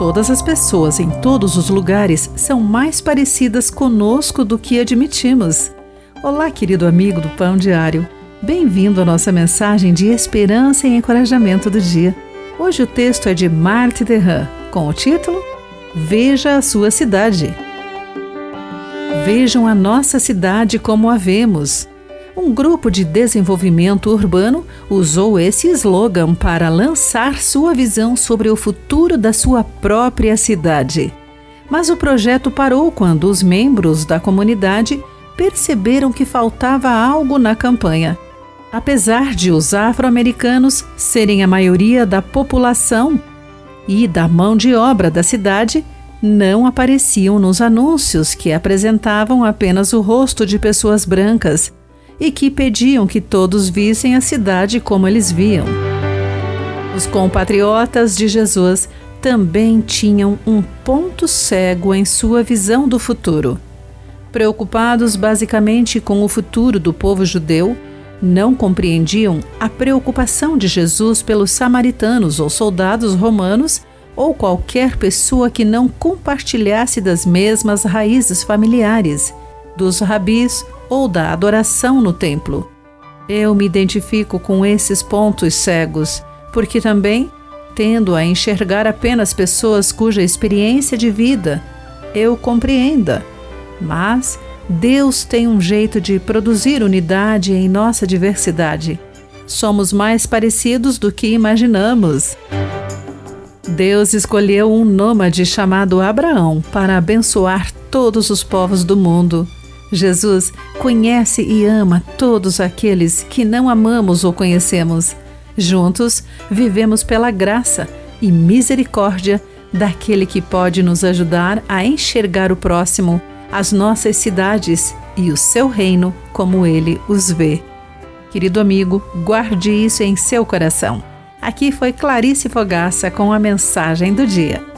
Todas as pessoas em todos os lugares são mais parecidas conosco do que admitimos. Olá, querido amigo do Pão Diário. Bem-vindo à nossa mensagem de esperança e encorajamento do dia. Hoje o texto é de Marthe Derran, com o título Veja a sua cidade. Vejam a nossa cidade como a vemos um grupo de desenvolvimento urbano usou esse slogan para lançar sua visão sobre o futuro da sua própria cidade. Mas o projeto parou quando os membros da comunidade perceberam que faltava algo na campanha. Apesar de os afro-americanos serem a maioria da população e da mão de obra da cidade, não apareciam nos anúncios que apresentavam apenas o rosto de pessoas brancas e que pediam que todos vissem a cidade como eles viam. Os compatriotas de Jesus também tinham um ponto cego em sua visão do futuro. Preocupados basicamente com o futuro do povo judeu, não compreendiam a preocupação de Jesus pelos samaritanos ou soldados romanos ou qualquer pessoa que não compartilhasse das mesmas raízes familiares, dos rabis ou da adoração no templo. Eu me identifico com esses pontos cegos, porque também tendo a enxergar apenas pessoas cuja experiência de vida eu compreenda. Mas Deus tem um jeito de produzir unidade em nossa diversidade. Somos mais parecidos do que imaginamos. Deus escolheu um nômade chamado Abraão para abençoar todos os povos do mundo. Jesus conhece e ama todos aqueles que não amamos ou conhecemos. Juntos, vivemos pela graça e misericórdia daquele que pode nos ajudar a enxergar o próximo, as nossas cidades e o seu reino como ele os vê. Querido amigo, guarde isso em seu coração. Aqui foi Clarice Fogaça com a mensagem do dia.